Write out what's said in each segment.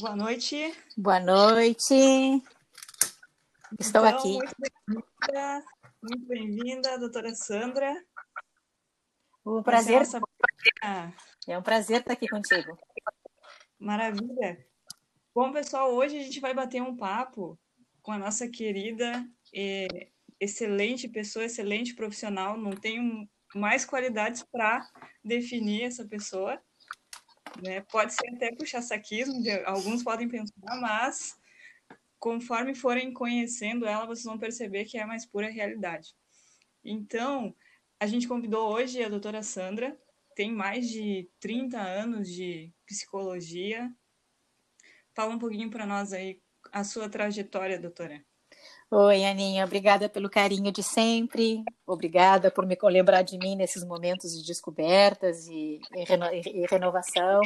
Boa noite. Boa noite. Estou Então, aqui. Muito bem-vinda, bem-vinda, doutora Sandra. O ser prazer nossa é um prazer estar aqui contigo. Maravilha. Bom, pessoal, hoje a gente vai bater um papo com a nossa querida, eh, excelente pessoa, excelente profissional. Não tenho mais qualidades para definir essa pessoa. Né? Pode ser até puxa-saquismo, de- alguns podem pensar, mas conforme forem conhecendo ela, vocês vão perceber que é a mais pura realidade. Então, a gente convidou hoje a doutora Sandra, tem mais de 30 anos de psicologia. Fala um pouquinho para nós aí a sua trajetória, doutora. Oi, Aninha, obrigada pelo carinho de sempre. Obrigada por me lembrar de mim nesses momentos de descobertas e, e reno- e renovação.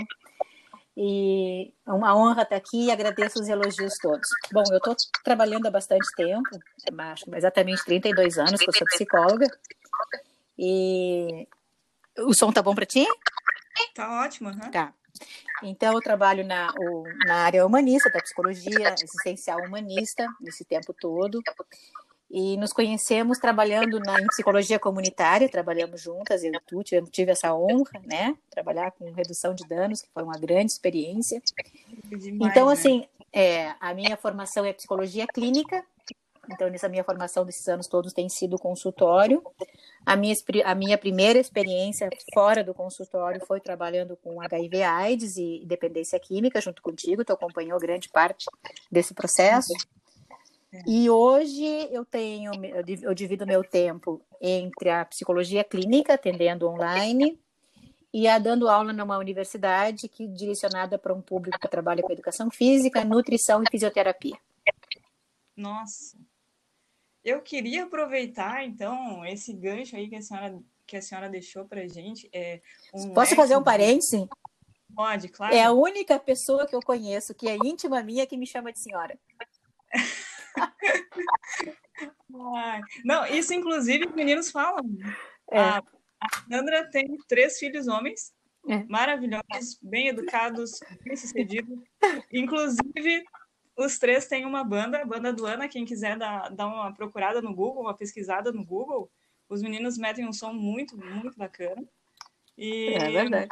E é uma honra estar aqui e agradeço os elogios todos. Bom, eu estou trabalhando há bastante tempo, acho exatamente 32 anos que eu sou psicóloga. E o som tá bom para ti? Tá ótimo, aham. Tá. Então, eu trabalho na, o- na área humanista, da psicologia existencial humanista, nesse tempo todo. E nos conhecemos trabalhando na, em psicologia comunitária, trabalhamos juntas, eu e tu, tive, tive essa honra, né? Trabalhar com redução de danos, que foi uma grande experiência. Demais, Então, né? assim, é, a minha formação é psicologia clínica. Então, nessa minha formação desses anos todos tem sido consultório. A minha, a minha primeira experiência fora do consultório foi trabalhando com HIV AIDS e dependência química junto contigo. Tu acompanhou grande parte desse processo. E hoje eu tenho, eu divido meu tempo entre a psicologia clínica, atendendo online, e a dando aula numa universidade que direcionada para um público que trabalha com educação física, nutrição e fisioterapia. Nossa. Eu queria aproveitar, então, esse gancho aí que a senhora, que a senhora deixou pra gente. É, um Posso fazer um parêntese? Pode, claro. É a única pessoa que eu conheço que é íntima minha que me chama de senhora. Não, isso inclusive os meninos falam. É. A, a Sandra tem três filhos homens, É. maravilhosos, bem educados, bem sucedidos. Inclusive, os três têm uma banda, a banda do Ana. Quem quiser dar, dar uma procurada no Google, uma pesquisada no Google, os meninos metem um som muito, muito bacana. E É verdade.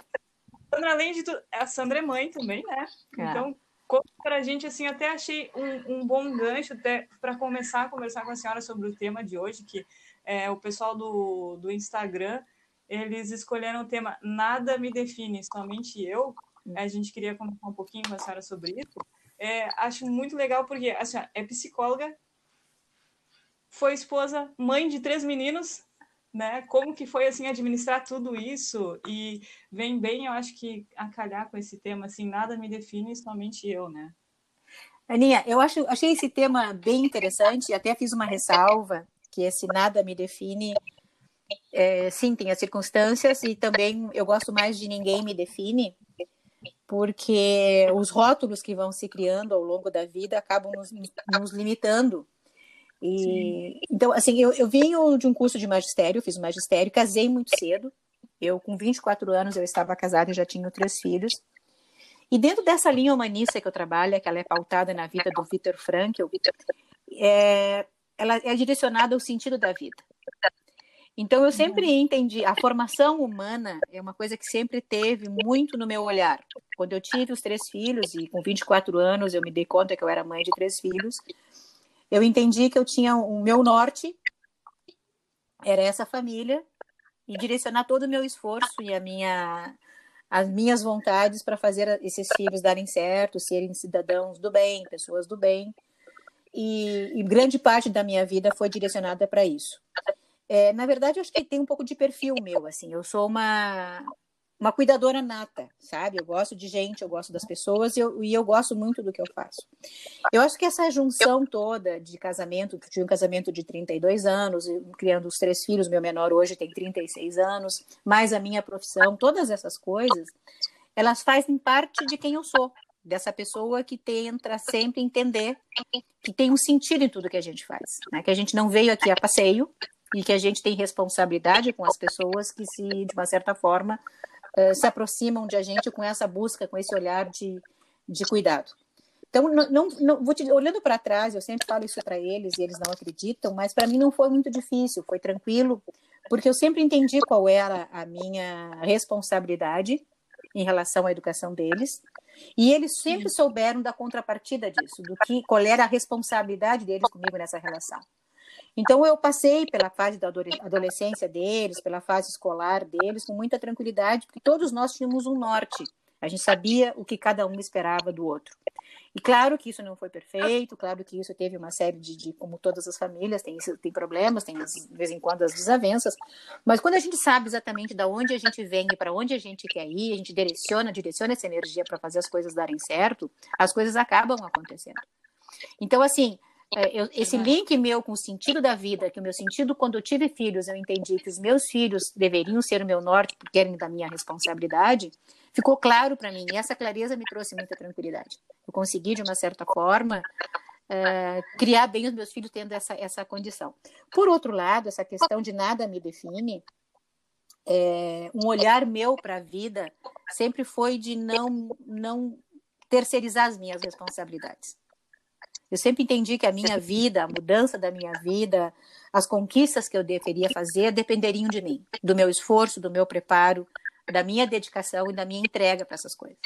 Sandra, além de tudo, a Sandra é mãe também, né? É. Então, conta pra gente, assim, até achei um, um bom gancho até para começar a conversar com a senhora sobre o tema de hoje, que é o pessoal do, do Instagram, eles escolheram o tema Nada Me Define, Somente Eu. A gente queria conversar um pouquinho com a senhora sobre isso. É, acho muito legal porque a senhora é psicóloga, foi esposa, mãe de três meninos, né? Como que foi, assim, administrar tudo isso e vem bem, eu acho que a calhar com esse tema, assim, nada me define, somente eu, né? Aninha, eu acho, achei esse tema bem interessante, até fiz uma ressalva, que esse nada me define. É, sim, tem as circunstâncias, e também eu gosto mais de ninguém me define, porque os rótulos que vão se criando ao longo da vida acabam nos, nos limitando. E, então, assim, eu, eu venho de um curso de magistério, fiz magistério, casei muito cedo. Eu, com 24 anos, eu estava casada e já tinha três filhos. E dentro dessa linha humanista que eu trabalho, que ela é pautada na vida do Viktor Frankl, é, ela é direcionada ao sentido da vida. Então eu sempre entendi, a formação humana é uma coisa que sempre teve muito no meu olhar. Quando eu tive os três filhos e com 24 anos eu me dei conta que eu era mãe de três filhos, eu entendi que eu tinha o meu norte era essa família e direcionar todo o meu esforço e a minha as minhas vontades para fazer esses filhos darem certo, serem cidadãos do bem, pessoas do bem. E, e grande parte da minha vida foi direcionada para isso. É, na verdade, eu acho que tem um pouco de perfil meu, assim. Eu sou uma uma cuidadora nata, sabe? Eu gosto de gente, eu gosto das pessoas e eu, e eu gosto muito do que eu faço. Eu acho que essa junção toda de casamento, eu tive um casamento de 32 anos, criando os três filhos, meu menor hoje tem 36 anos, mais a minha profissão, todas essas coisas, elas fazem parte de quem eu sou, dessa pessoa que tenta sempre entender que tem um sentido em tudo que a gente faz, né? que a gente não veio aqui a passeio e que a gente tem responsabilidade com as pessoas que se, de uma certa forma, uh, se aproximam de a gente com essa busca, com esse olhar de, de cuidado. Então, não, não, não te, olhando para trás, eu sempre falo isso para eles e eles não acreditam, mas para mim não foi muito difícil, foi tranquilo, porque eu sempre entendi qual era a minha responsabilidade em relação à educação deles, e eles sempre souberam da contrapartida disso, do que qual era a responsabilidade deles comigo nessa relação. Então eu passei pela fase da adolescência deles, pela fase escolar deles com muita tranquilidade, porque todos nós tínhamos um norte. A gente sabia o que cada um esperava do outro. E claro que isso não foi perfeito, claro que isso teve uma série de, de como todas as famílias, tem, tem problemas, tem de vez em quando as desavenças, mas quando a gente sabe exatamente de onde a gente vem e para onde a gente quer ir, a gente direciona, direciona essa energia para fazer as coisas darem certo, as coisas acabam acontecendo. Então, assim, eu, esse link meu com o sentido da vida, que o meu sentido quando eu tive filhos, eu entendi que os meus filhos deveriam ser o meu norte, porque eram da minha responsabilidade, ficou claro para mim. E essa clareza me trouxe muita tranquilidade. Eu consegui, de uma certa forma, é, criar bem os meus filhos tendo essa, essa condição. Por outro lado, essa questão de nada me define, é, um olhar meu para a vida sempre foi de não, não terceirizar as minhas responsabilidades. Eu sempre entendi que a minha vida, a mudança da minha vida, as conquistas que eu deveria fazer dependeriam de mim, do meu esforço, do meu preparo, da minha dedicação e da minha entrega para essas coisas.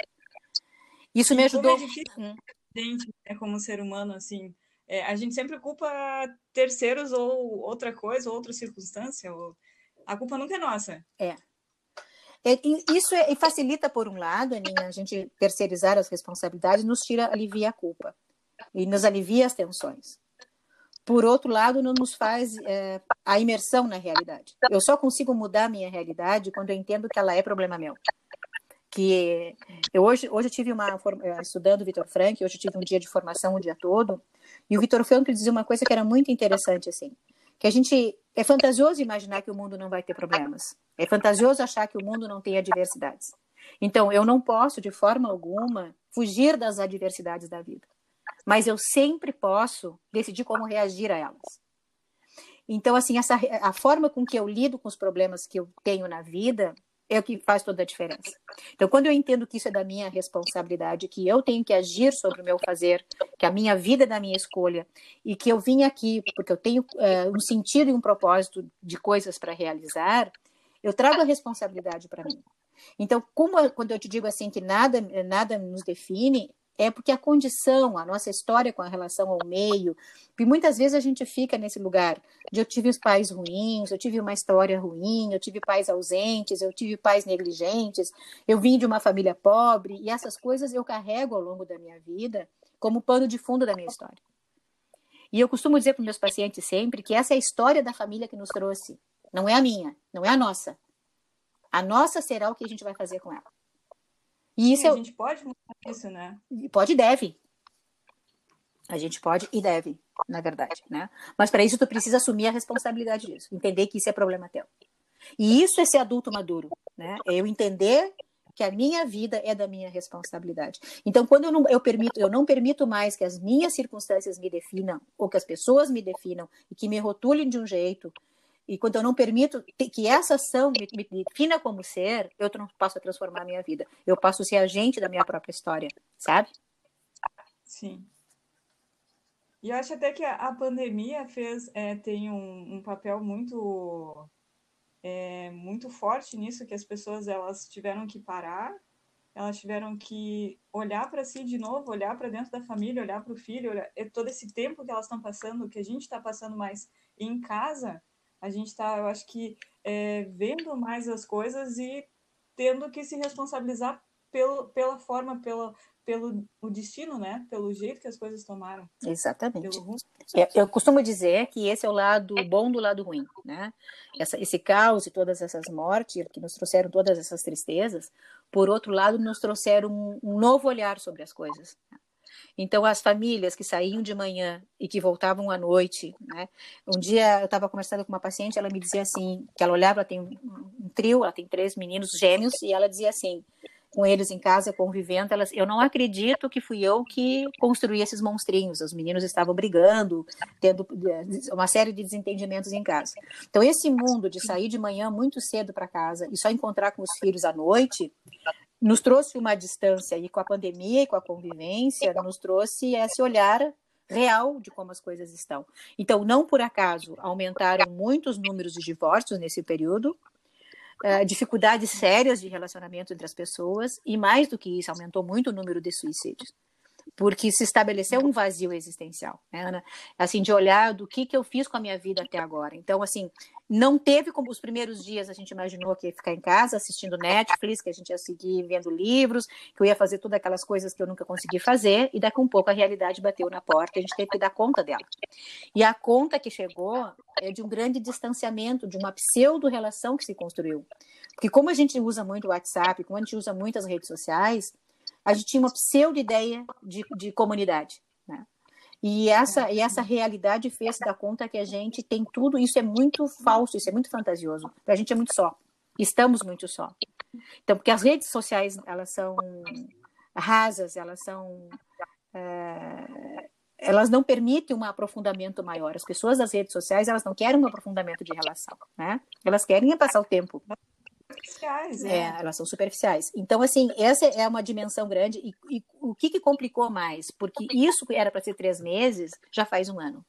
Isso me ajudou. Como é difícil, hum. gente, né, como ser humano, assim, é, a gente sempre culpa terceiros ou outra coisa, ou outra circunstância. Ou... A culpa nunca é nossa. É. é isso é, facilita, por um lado, Aninha, a gente terceirizar as responsabilidades, nos tira, alivia a culpa e nos alivia as tensões. Por outro lado, não nos faz é, a imersão na realidade. Eu só consigo mudar a minha realidade quando eu entendo que ela é problema meu. Que eu hoje, hoje eu tive uma é, estudando Vitor Frank, hoje eu tive um dia de formação o dia todo, e o Vitor Frank dizia uma coisa que era muito interessante assim, que a gente é fantasioso imaginar que o mundo não vai ter problemas. É fantasioso achar que o mundo não tem adversidades. Então, eu não posso de forma alguma fugir das adversidades da vida mas eu sempre posso decidir como reagir a elas. Então, assim, essa, a forma com que eu lido com os problemas que eu tenho na vida é o que faz toda a diferença. Então, quando eu entendo que isso é da minha responsabilidade, que eu tenho que agir sobre o meu fazer, que a minha vida é da minha escolha, e que eu vim aqui porque eu tenho é, um sentido e um propósito de coisas para realizar, eu trago a responsabilidade para mim. Então, como quando eu te digo assim que nada nada nos define, é porque a condição, a nossa história com a relação ao meio, e muitas vezes a gente fica nesse lugar de eu tive os pais ruins, eu tive uma história ruim, eu tive pais ausentes, eu tive pais negligentes, eu vim de uma família pobre, e essas coisas eu carrego ao longo da minha vida como pano de fundo da minha história. E eu costumo dizer para meus pacientes sempre que essa é a história da família que nos trouxe, não é a minha, não é a nossa. A nossa será o que a gente vai fazer com ela. E isso a gente pode mudar isso, né? Pode e deve. A gente pode e deve, na verdade, né? Mas para isso tu precisa assumir a responsabilidade disso, entender que isso é problema teu. E isso é ser adulto maduro, né? É eu entender que a minha vida é da minha responsabilidade. Então, quando eu não, eu permito, eu não permito mais que as minhas circunstâncias me definam ou que as pessoas me definam e que me rotulem de um jeito e quando eu não permito que essa ação me, me defina como ser, eu não passo a transformar a minha vida. Eu passo a ser agente da minha própria história, sabe? Sim. E eu acho até que a, pandemia fez é, tem um, um, papel muito é, muito forte nisso que as pessoas elas tiveram que parar, elas tiveram que olhar para si de novo, olhar para dentro da família, olhar para o filho, olhar, todo esse tempo que elas estão passando, que a gente está passando mais em casa, a gente está, eu acho que, é, vendo mais as coisas e tendo que se responsabilizar pelo, pela forma, pela, pelo o destino, né? Pelo jeito que as coisas tomaram. Exatamente. Eu, eu costumo dizer que esse é o lado bom do lado ruim, né? Essa, esse caos e todas essas mortes que nos trouxeram todas essas tristezas, por outro lado, nos trouxeram um, um novo olhar sobre as coisas. Então, as famílias que saíam de manhã e que voltavam à noite, né? Um dia eu estava conversando com uma paciente, ela me dizia assim, que ela olhava, ela tem um trio, ela tem três meninos gêmeos, e ela dizia assim, com eles em casa, convivendo, elas, eu não acredito que fui eu que construí esses monstrinhos, os meninos estavam brigando, tendo uma série de desentendimentos em casa. Então, esse mundo de sair de manhã muito cedo para casa e só encontrar com os filhos à noite, nos trouxe uma distância e com a pandemia e com a convivência nos trouxe esse olhar real de como as coisas estão. Então, não por acaso aumentaram muitos números de divórcios nesse período, uh, dificuldades sérias de relacionamento entre as pessoas e mais do que isso, aumentou muito o número de suicídios porque se estabeleceu um vazio existencial, né, Ana? Assim, de olhar do que, que eu fiz com a minha vida até agora. Então, assim, não teve como os primeiros dias a gente imaginou que ia ficar em casa assistindo Netflix, que a gente ia seguir vendo livros, que eu ia fazer todas aquelas coisas que eu nunca consegui fazer, e daqui a um pouco a realidade bateu na porta e a gente teve que dar conta dela. E a conta que chegou é de um grande distanciamento, de uma pseudo-relação que se construiu. Porque como a gente usa muito o WhatsApp, como a gente usa muitas redes sociais, a gente tinha uma pseudo-ideia de, de comunidade. Né? E essa, e essa realidade fez dar conta que a gente tem tudo, isso é muito falso, isso é muito fantasioso. A gente é muito só. Estamos muito só. Então, porque as redes sociais, elas são rasas, elas são. É, elas não permitem um aprofundamento maior. As pessoas das redes sociais, elas não querem um aprofundamento de relação, né? Elas querem passar o tempo superficiais, é. é. elas são superficiais. Então, assim, essa é uma dimensão grande. E, e o que, que complicou mais? Porque isso que era para ser três meses, já faz um ano.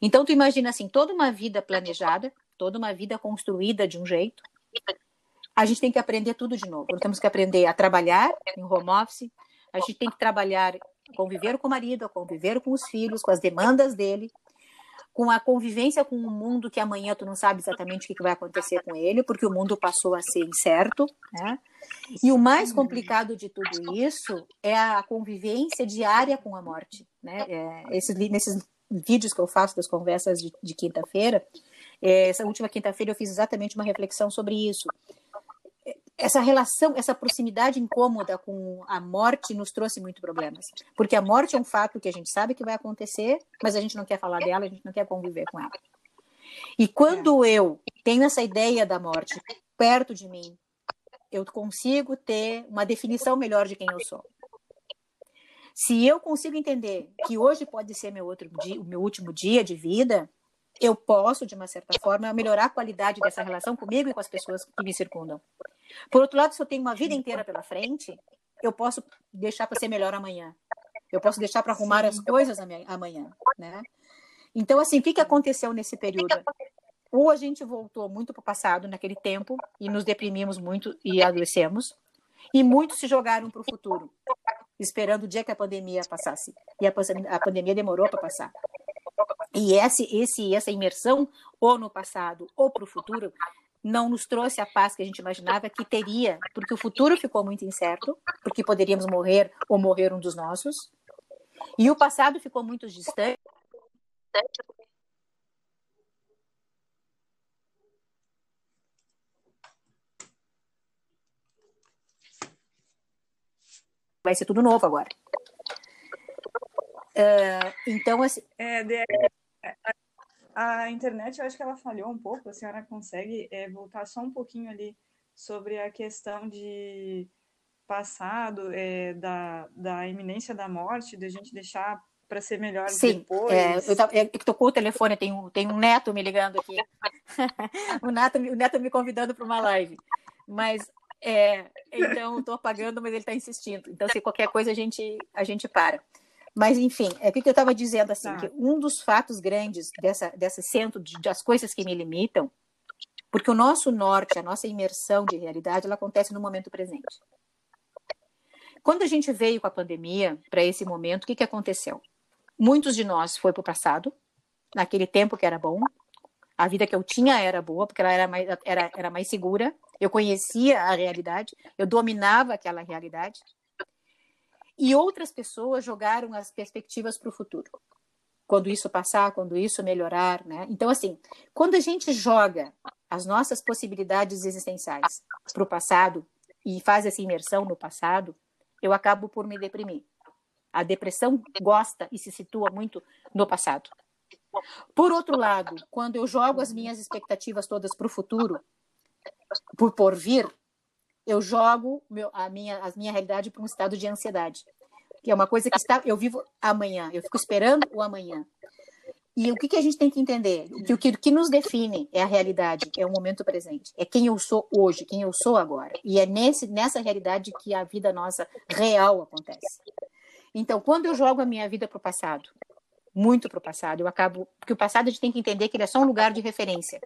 Então, tu imagina assim, toda uma vida planejada, toda uma vida construída de um jeito. A gente tem que aprender tudo de novo. Nós temos que aprender a trabalhar em home office, a gente tem que trabalhar, conviver com o marido, conviver com os filhos, com as demandas dele, com a convivência com um mundo que amanhã tu não sabe exatamente o que vai acontecer com ele, porque o mundo passou a ser incerto, né? E o mais complicado de tudo isso é a convivência diária com a morte, né? É, esses, nesses vídeos que eu faço das conversas de, de quinta-feira, é, essa última quinta-feira eu fiz exatamente uma reflexão sobre isso essa relação, essa proximidade incômoda com a morte nos trouxe muito problemas. Porque a morte é um fato que a gente sabe que vai acontecer, mas a gente não quer falar dela, a gente não quer conviver com ela. E quando eu tenho essa ideia da morte perto de mim, eu consigo ter uma definição melhor de quem eu sou. Se eu consigo entender que hoje pode ser meu outro dia, o meu último dia de vida, eu posso, de uma certa forma, melhorar a qualidade dessa relação comigo e com as pessoas que me circundam. Por outro lado, se eu tenho uma vida inteira pela frente, eu posso deixar para ser melhor amanhã. Eu posso deixar para arrumar as coisas amanhã, né? Então, assim, o que, que aconteceu nesse período? Ou a gente voltou muito para o passado, naquele tempo, e nos deprimimos muito e adoecemos, e muitos se jogaram para o futuro, esperando o dia que a pandemia passasse. E a, a pandemia demorou para passar. E esse, esse, essa imersão, ou no passado ou para o futuro, não nos trouxe a paz que a gente imaginava que teria, porque o futuro ficou muito incerto, porque poderíamos morrer ou morrer um dos nossos, e o passado ficou muito distante. Vai ser tudo novo agora. Uh, então, assim. É, de, a internet, eu acho que ela falhou um pouco. A senhora consegue é, voltar só um pouquinho ali sobre a questão de passado, é, da, da iminência da morte, de a gente deixar para ser melhor Sim, depois. É, eu, é, tocou o telefone, tem um, tem um neto me ligando aqui. o, neto, o neto me convidando para uma live. Mas, é, então, estou apagando, mas ele está insistindo. Então, se qualquer coisa, a gente, a gente para. Mas, enfim, é o que eu estava dizendo, assim, tá. que um dos fatos grandes dessa, dessa centro de, das coisas que me limitam, porque o nosso norte, a nossa imersão de realidade, ela acontece no momento presente. Quando a gente veio com a pandemia para esse momento, o que, que aconteceu? Muitos de nós foi para o passado, naquele tempo que era bom, a vida que eu tinha era boa, porque ela era mais, era, era mais segura, eu conhecia a realidade, eu dominava aquela realidade e outras pessoas jogaram as perspectivas para o futuro. Quando isso passar, quando isso melhorar, né? Então, assim, quando a gente joga as nossas possibilidades existenciais para o passado e faz essa imersão no passado, eu acabo por me deprimir. A depressão gosta e se situa muito no passado. Por outro lado, quando eu jogo as minhas expectativas todas para o futuro, por por vir, eu jogo meu, a, minha, a minha realidade para um estado de ansiedade. Que é uma coisa que está, eu vivo amanhã, eu fico esperando o amanhã. E o que, que a gente tem que entender? Que o que, que nos define é a realidade, é o momento presente, é quem eu sou hoje, quem eu sou agora. E é nesse, nessa realidade que a vida nossa real acontece. Então, quando eu jogo a minha vida para o passado, muito para o passado, eu acabo. Porque o passado a gente tem que entender que ele é só um lugar de referência.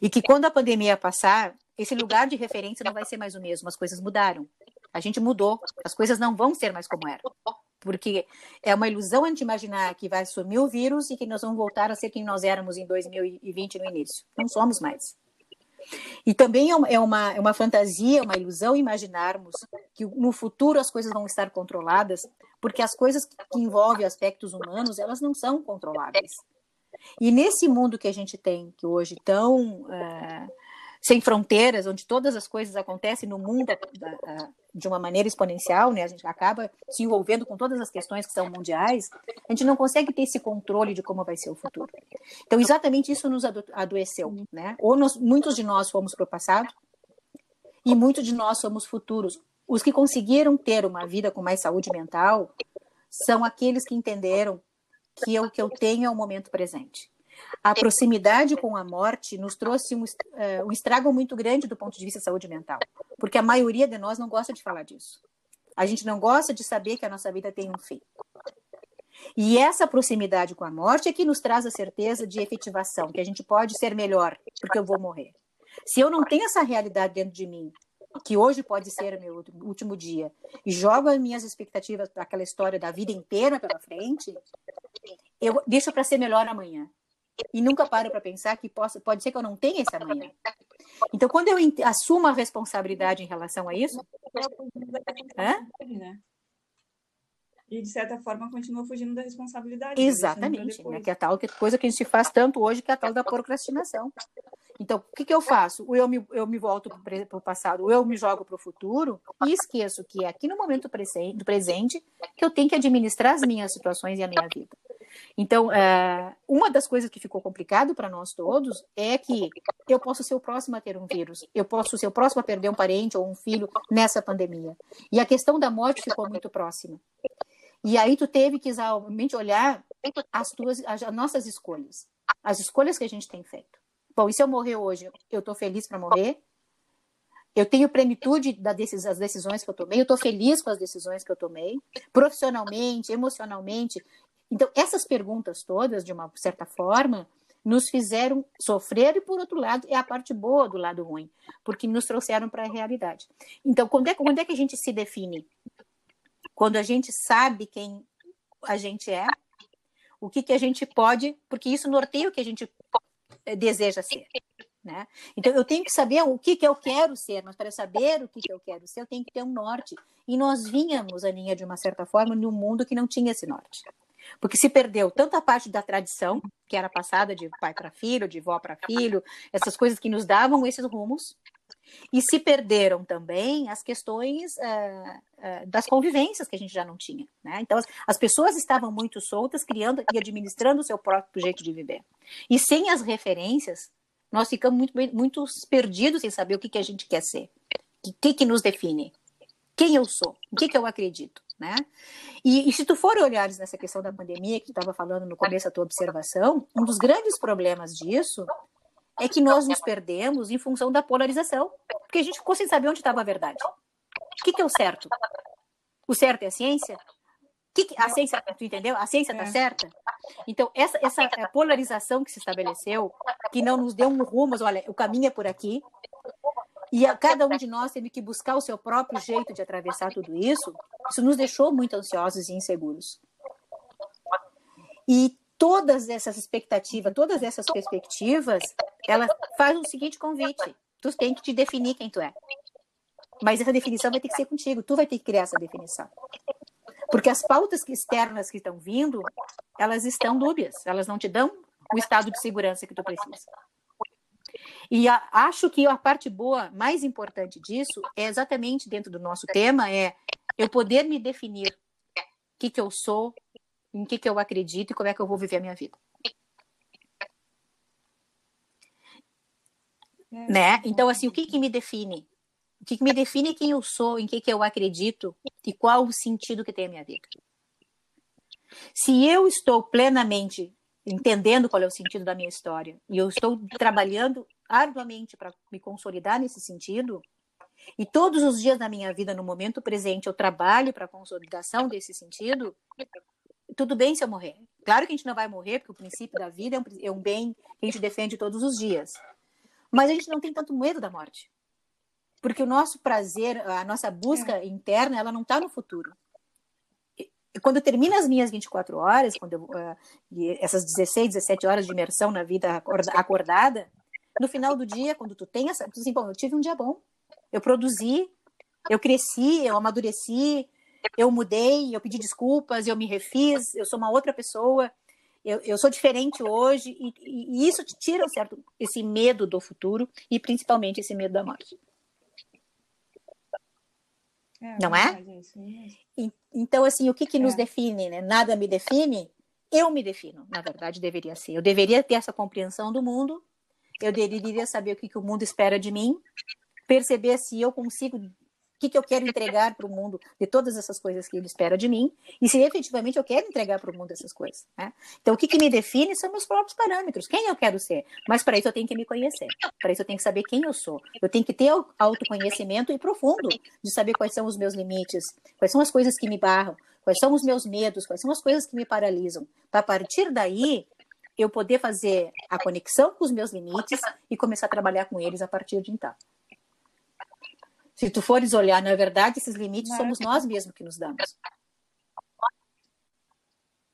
E que quando a pandemia passar, esse lugar de referência não vai ser mais o mesmo, as coisas mudaram. A gente mudou, as coisas não vão ser mais como eram. Porque é uma ilusão a gente imaginar que vai sumir o vírus e que nós vamos voltar a ser quem nós éramos em 2020 no início. Não somos mais. E também é uma, é uma, é uma fantasia, uma ilusão imaginarmos que no futuro as coisas vão estar controladas, porque as coisas que envolvem aspectos humanos, elas não são controláveis. E nesse mundo que a gente tem, que hoje tão é, sem fronteiras, onde todas as coisas acontecem no mundo de uma maneira exponencial, né? A gente acaba se envolvendo com todas as questões que são mundiais, a gente não consegue ter esse controle de como vai ser o futuro. Então, exatamente isso nos adoeceu, né? Ou nós, muitos de nós fomos para o passado e muitos de nós somos futuros. Os que conseguiram ter uma vida com mais saúde mental são aqueles que entenderam que o que eu tenho é o momento presente. A proximidade com a morte nos trouxe um, uh, um estrago muito grande do ponto de vista da saúde mental, porque a maioria de nós não gosta de falar disso. A gente não gosta de saber que a nossa vida tem um fim. E essa proximidade com a morte é que nos traz a certeza de efetivação, que a gente pode ser melhor, porque eu vou morrer. Se eu não tenho essa realidade dentro de mim, que hoje pode ser meu último dia, e jogo as minhas expectativas para aquela história da vida inteira pela frente, eu deixo para ser melhor amanhã e nunca paro para pensar que possa, pode ser que eu não tenha esse amanhã. Então, quando eu assumo a responsabilidade em relação a isso. Hã? E, de certa forma, continua fugindo da responsabilidade. Né? Exatamente. Né? Que é a tal coisa que a gente faz tanto hoje, que é a tal da procrastinação. Então, o que, que eu faço? Ou eu me, eu me volto para o passado, ou eu me jogo para o futuro e esqueço que é aqui no momento do presente que eu tenho que administrar as minhas situações e a minha vida. Então, é, uma das coisas que ficou complicado para nós todos é que eu posso ser o próximo a ter um vírus, eu posso ser o próximo a perder um parente ou um filho nessa pandemia. E a questão da morte ficou muito próxima. E aí tu teve que exatamente olhar as tuas, as nossas escolhas, as escolhas que a gente tem feito. Bom, e se eu morrer hoje, eu estou feliz para morrer? Eu tenho plenitude das decisões que eu tomei, eu estou feliz com as decisões que eu tomei, profissionalmente, emocionalmente. Então, essas perguntas todas, de uma certa forma, nos fizeram sofrer, e por outro lado, é a parte boa do lado ruim, porque nos trouxeram para a realidade. Então, quando é, quando é que a gente se define? Quando a gente sabe quem a gente é, o que, que a gente pode, porque isso norteia o que a gente eh, deseja ser. Né? Então, eu tenho que saber o que, que eu quero ser, mas para saber o que, que eu quero ser, eu tenho que ter um norte. E nós vínhamos, Aninha, de uma certa forma, num mundo que não tinha esse norte. Porque se perdeu tanto a parte da tradição, que era passada de pai para filho, de vó para filho, essas coisas que nos davam esses rumos, e se perderam também as questões uh, uh, das convivências que a gente já não tinha. Né? Então, as, as, pessoas estavam muito soltas, criando e administrando o seu próprio jeito de viver. E sem as referências, nós ficamos muito, muito perdidos em saber o que, que a gente quer ser, o que, que nos define, quem eu sou, o que, que eu acredito né? E, e, se tu for olhares nessa questão da pandemia que tu estava falando no começo da tua observação, um dos grandes problemas disso é que nós nos perdemos em função da polarização, porque a gente ficou sem saber onde estava a verdade. O que, que é o certo? O certo é a ciência? Que que, a ciência, tu entendeu? A ciência está é. certa? Então, essa, essa polarização que se estabeleceu, que não nos deu um rumo, mas olha, o caminho é por aqui, e a, cada um de nós teve que buscar o seu próprio jeito de atravessar tudo isso. Isso nos deixou muito ansiosos e inseguros. E todas essas expectativas, todas essas perspectivas, ela faz o seguinte convite: tu tem que te definir quem tu é. Mas essa definição vai ter que ser contigo, tu vai ter que criar essa definição. Porque as pautas externas que estão vindo, elas estão dúbias, elas não te dão o estado de segurança que tu precisa. E a, acho que a parte boa, mais importante disso, é exatamente dentro do nosso tema, é eu poder me definir o que, que eu sou, em que, que eu acredito e como é que eu vou viver a minha vida. É, né? Então, assim, o que, que me define? O que, que me define quem eu sou, em que, que eu acredito e qual o sentido que tem a minha vida. Se eu estou plenamente entendendo qual é o sentido da minha história, e eu estou trabalhando arduamente para me consolidar nesse sentido, e todos os dias da minha vida, no momento presente, eu trabalho para a consolidação desse sentido, tudo bem se eu morrer. Claro que a gente não vai morrer, porque o princípio da vida é um, é um bem que a gente defende todos os dias. Mas a gente não tem tanto medo da morte. Porque o nosso prazer, a nossa busca interna, ela não está no futuro. Quando termina as minhas 24 horas, quando eu, uh, essas 16, 17 horas de imersão na vida acordada, no final do dia, quando tu tem essa, tu assim, bom, eu tive um dia bom, eu produzi, eu cresci, eu amadureci, eu mudei, eu pedi desculpas, eu me refiz, eu sou uma outra pessoa, eu, eu sou diferente hoje, e, e, isso te tira, certo, esse medo do futuro e principalmente esse medo da morte. É, não é? é então, assim, o que, que nos é. define? Né? Nada me define? Eu me defino, na verdade, deveria ser. Eu deveria ter essa compreensão do mundo, eu deveria saber o que, que o mundo espera de mim, perceber se eu consigo que, que eu quero entregar para o mundo de todas essas coisas que ele espera de mim e se efetivamente eu quero entregar para o mundo essas coisas. Né? Então, o que, que me define são meus próprios parâmetros, quem eu quero ser. Mas para isso eu tenho que me conhecer, para isso eu tenho que saber quem eu sou. Eu tenho que ter autoconhecimento e profundo de saber quais são os meus limites, quais são as coisas que me barram, quais são os meus medos, quais são as coisas que me paralisam. Para partir daí, eu poder fazer a conexão com os meus limites e começar a trabalhar com eles a partir de então. Se tu fores olhar, na verdade, esses limites somos nós mesmos que nos damos.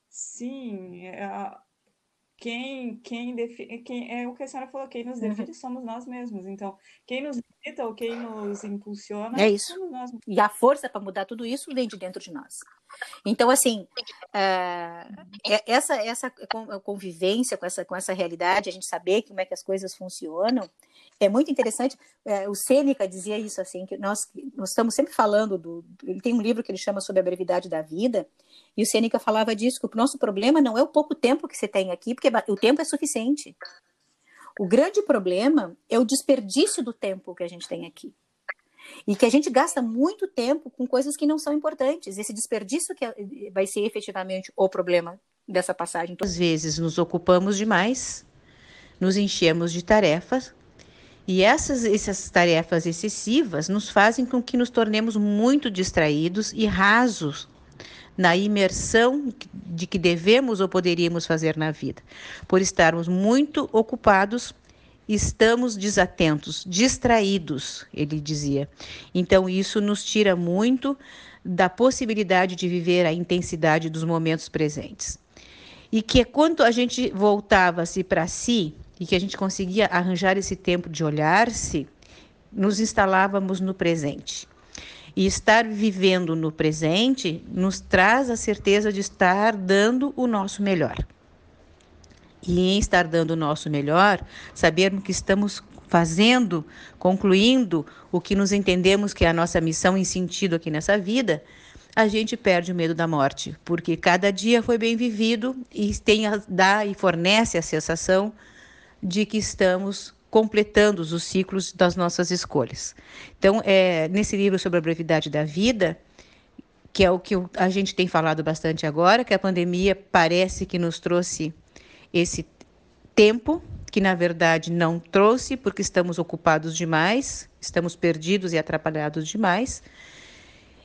Sim, é, quem, quem define, quem, é o que a senhora falou, quem nos define uhum. somos nós mesmos. Então, quem nos limita ou quem nos impulsiona é isso. E a força para mudar tudo isso vem de dentro de nós. Então, assim, uh, essa, essa convivência com essa, com essa realidade, a gente saber como é que as coisas funcionam, é muito interessante. Uh, o Sêneca dizia isso, assim, que nós, nós estamos sempre falando do. Ele tem um livro que ele chama sobre a brevidade da vida, e o Sêneca falava disso, que o nosso problema não é o pouco tempo que você tem aqui, porque o tempo é suficiente. O grande problema é o desperdício do tempo que a gente tem aqui. E que a gente gasta muito tempo com coisas que não são importantes. Esse desperdício que é, vai ser efetivamente o problema dessa passagem. Às vezes nos ocupamos demais, nos enchemos de tarefas, e essas, essas tarefas excessivas nos fazem com que nos tornemos muito distraídos e rasos na imersão de que devemos ou poderíamos fazer na vida, por estarmos muito ocupados estamos desatentos, distraídos, ele dizia. Então, isso nos tira muito da possibilidade de viver a intensidade dos momentos presentes. E que quando a gente voltava-se para si e que a gente conseguia arranjar esse tempo de olhar-se, nos instalávamos no presente. E estar vivendo no presente nos traz a certeza de estar dando o nosso melhor e em estar dando o nosso melhor, sabermos que estamos fazendo, concluindo o que nos entendemos que é a nossa missão e sentido aqui nessa vida, a gente perde o medo da morte, porque cada dia foi bem vivido e tem a, dá e fornece a sensação de que estamos completando os ciclos das nossas escolhas. Então, é, nesse livro sobre a brevidade da vida, que é o que a gente tem falado bastante agora, que a pandemia parece que nos trouxe esse tempo que na verdade não trouxe porque estamos ocupados demais, estamos perdidos e atrapalhados demais.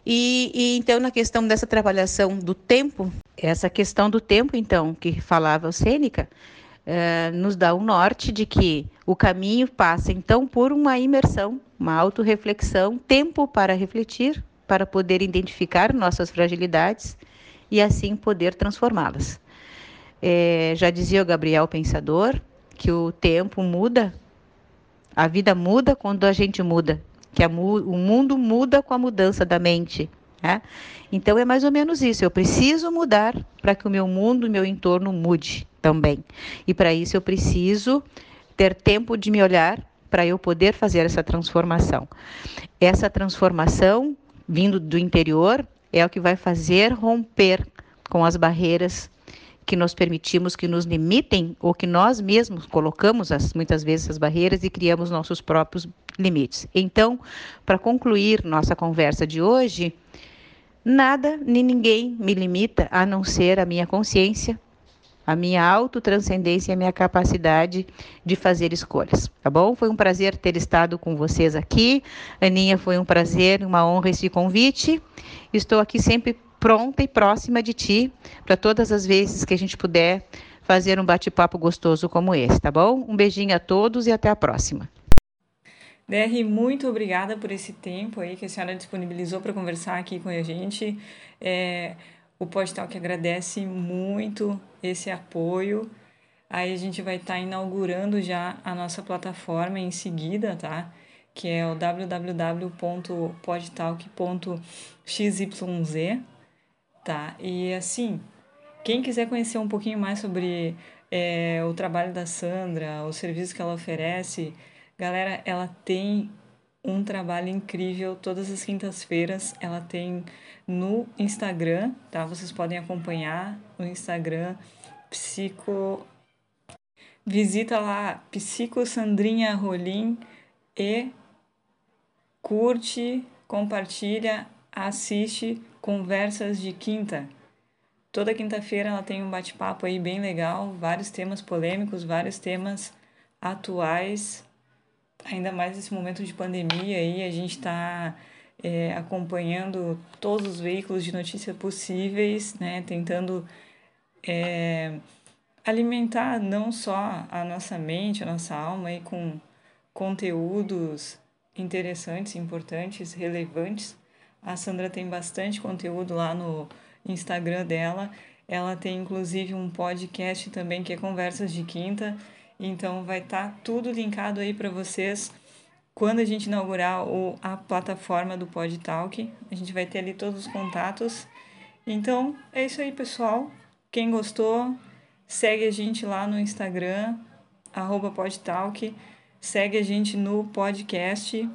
E, e, então na questão dessa trabalhação do tempo, essa questão do tempo então que falava o Sêneca, eh, nos dá um norte de que o caminho passa então por uma imersão, uma autorreflexão, tempo para refletir, para poder identificar nossas fragilidades e assim poder transformá-las. É, já dizia o Gabriel Pensador que o tempo muda, a vida muda quando a gente muda, que a, o mundo muda com a mudança da mente. Né? Então é mais ou menos isso. Eu preciso mudar para que o meu mundo, o meu entorno mude também. E para isso eu preciso ter tempo de me olhar para eu poder fazer essa transformação. Essa transformação vindo do interior é o que vai fazer romper com as barreiras que nós permitimos que nos limitem ou que nós mesmos colocamos as, muitas vezes as barreiras e criamos nossos próprios limites. Então, para concluir nossa conversa de hoje, nada nem ninguém me limita a não ser a minha consciência a minha autotranscendência e a minha capacidade de fazer escolhas, tá bom? Foi um prazer ter estado com vocês aqui. Aninha, foi um prazer, uma honra esse convite. Estou aqui sempre pronta e próxima de ti para todas as vezes que a gente puder fazer um bate-papo gostoso como esse, tá bom? Um beijinho a todos e até a próxima. DR, muito obrigada por esse tempo aí que a senhora disponibilizou para conversar aqui com a gente. É, o Postal que agradece muito esse apoio. Aí a gente vai estar tá inaugurando já a nossa plataforma em seguida, tá? Que é o www.podtalk.xyz, tá? E assim, quem quiser conhecer um pouquinho mais sobre é, o trabalho da Sandra, o serviço que ela oferece, galera, ela tem um trabalho incrível todas as quintas-feiras. Ela tem no Instagram, tá? Vocês podem acompanhar no Instagram Psico. Visita lá Psico Sandrinha Rolim e curte, compartilha, assiste Conversas de Quinta. Toda quinta-feira ela tem um bate-papo aí bem legal, vários temas polêmicos, vários temas atuais, ainda mais nesse momento de pandemia aí, a gente está é, acompanhando todos os veículos de notícia possíveis, né, tentando é, alimentar não só a nossa mente, a nossa alma aí com conteúdos interessantes, importantes, relevantes. A Sandra tem bastante conteúdo lá no Instagram dela. Ela tem inclusive um podcast também que é Conversas de Quinta. Então vai estar tá tudo linkado aí para vocês quando a gente inaugurar o, a plataforma do PodTalk. A gente vai ter ali todos os contatos. Então é isso aí, pessoal. Quem gostou, segue a gente lá no Instagram, PodTalk. Segue a gente no podcast.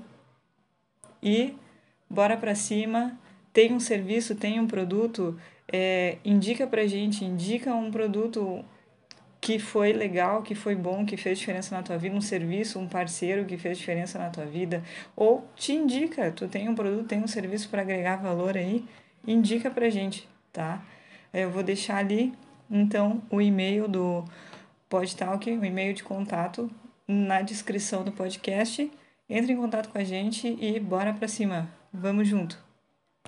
E bora para cima. Tem um serviço, tem um produto, é, indica pra gente, indica um produto que foi legal, que foi bom, que fez diferença na tua vida, um serviço, um parceiro que fez diferença na tua vida, ou te indica, tu tem um produto, tem um serviço para agregar valor aí, indica pra gente, tá? Eu vou deixar ali, então, o e-mail do PodTalk, o e-mail de contato na descrição do podcast. Entre em contato com a gente e bora pra cima. Vamos junto!